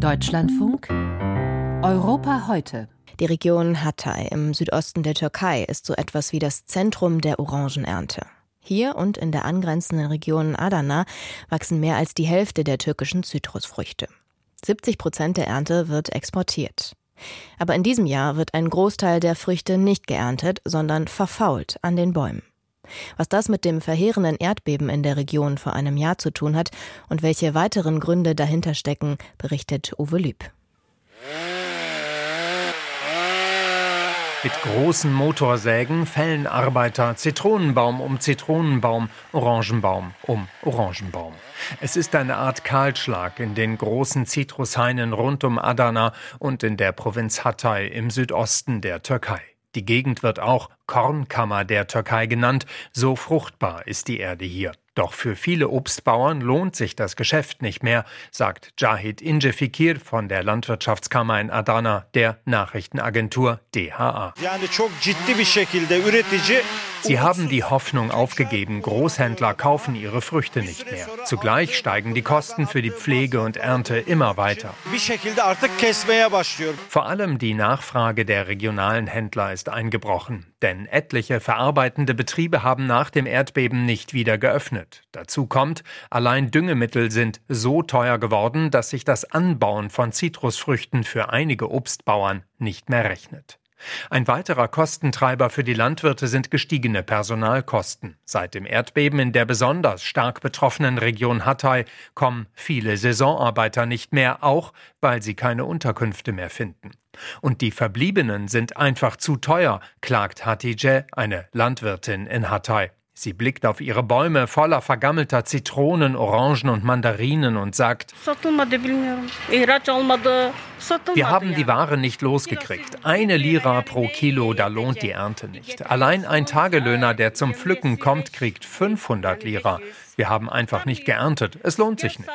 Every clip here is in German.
Deutschlandfunk Europa heute. Die Region Hatay im Südosten der Türkei ist so etwas wie das Zentrum der Orangenernte. Hier und in der angrenzenden Region Adana wachsen mehr als die Hälfte der türkischen Zitrusfrüchte. 70 Prozent der Ernte wird exportiert. Aber in diesem Jahr wird ein Großteil der Früchte nicht geerntet, sondern verfault an den Bäumen. Was das mit dem verheerenden Erdbeben in der Region vor einem Jahr zu tun hat und welche weiteren Gründe dahinter stecken, berichtet Uwe Lüb. Mit großen Motorsägen fällen Arbeiter Zitronenbaum um Zitronenbaum, Orangenbaum um Orangenbaum. Es ist eine Art Kahlschlag in den großen Zitrushainen rund um Adana und in der Provinz Hatay im Südosten der Türkei. Die Gegend wird auch Kornkammer der Türkei genannt, so fruchtbar ist die Erde hier. Doch für viele Obstbauern lohnt sich das Geschäft nicht mehr, sagt Jahid Incefikir von der Landwirtschaftskammer in Adana, der Nachrichtenagentur DHA. Sie haben die Hoffnung aufgegeben, Großhändler kaufen ihre Früchte nicht mehr. Zugleich steigen die Kosten für die Pflege und Ernte immer weiter. Vor allem die Nachfrage der regionalen Händler ist eingebrochen, denn etliche verarbeitende Betriebe haben nach dem Erdbeben nicht wieder geöffnet. Dazu kommt, allein Düngemittel sind so teuer geworden, dass sich das Anbauen von Zitrusfrüchten für einige Obstbauern nicht mehr rechnet. Ein weiterer Kostentreiber für die Landwirte sind gestiegene Personalkosten. Seit dem Erdbeben in der besonders stark betroffenen Region Hatay kommen viele Saisonarbeiter nicht mehr, auch weil sie keine Unterkünfte mehr finden. Und die Verbliebenen sind einfach zu teuer, klagt Hatice, eine Landwirtin in Hatay. Sie blickt auf ihre Bäume voller vergammelter Zitronen, Orangen und Mandarinen und sagt, wir haben die Ware nicht losgekriegt. Eine Lira pro Kilo, da lohnt die Ernte nicht. Allein ein Tagelöhner, der zum Pflücken kommt, kriegt 500 Lira. Wir haben einfach nicht geerntet. Es lohnt sich nicht.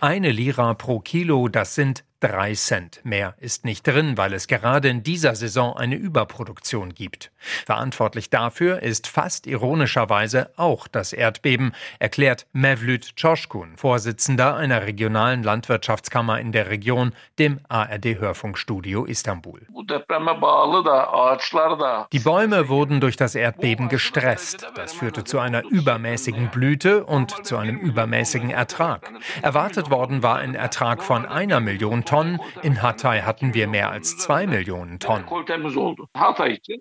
Eine Lira pro Kilo, das sind Drei Cent mehr ist nicht drin, weil es gerade in dieser Saison eine Überproduktion gibt. Verantwortlich dafür ist fast ironischerweise auch das Erdbeben, erklärt Mevlüt Çoşkun, Vorsitzender einer regionalen Landwirtschaftskammer in der Region, dem ARD-Hörfunkstudio Istanbul. Die Bäume wurden durch das Erdbeben gestresst. Das führte zu einer übermäßigen Blüte und zu einem übermäßigen Ertrag. Erwartet worden war ein Ertrag von einer Million Tonnen. In Hatay hatten wir mehr als zwei Millionen Tonnen.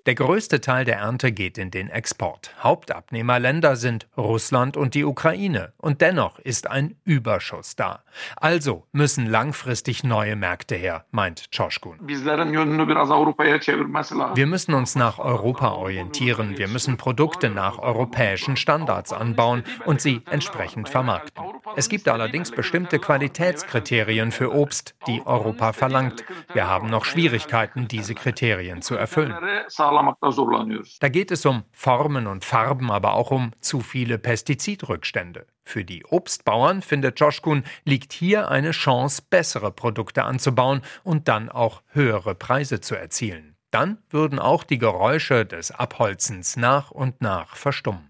Der größte Teil der Ernte geht in den Export. Hauptabnehmerländer sind Russland und die Ukraine. Und dennoch ist ein Überschuss da. Also müssen langfristig neue Märkte her, meint Çoşkun. Wir müssen uns nach Europa orientieren. Wir müssen Produkte nach europäischen Standards anbauen und sie entsprechend vermarkten. Es gibt allerdings bestimmte Qualitätskriterien für Obst, die Europa verlangt. Wir haben noch Schwierigkeiten, diese Kriterien zu erfüllen. Da geht es um Formen und Farben, aber auch um zu viele Pestizidrückstände. Für die Obstbauern, findet Joschkun, liegt hier eine Chance, bessere Produkte anzubauen und dann auch höhere Preise zu erzielen. Dann würden auch die Geräusche des Abholzens nach und nach verstummen.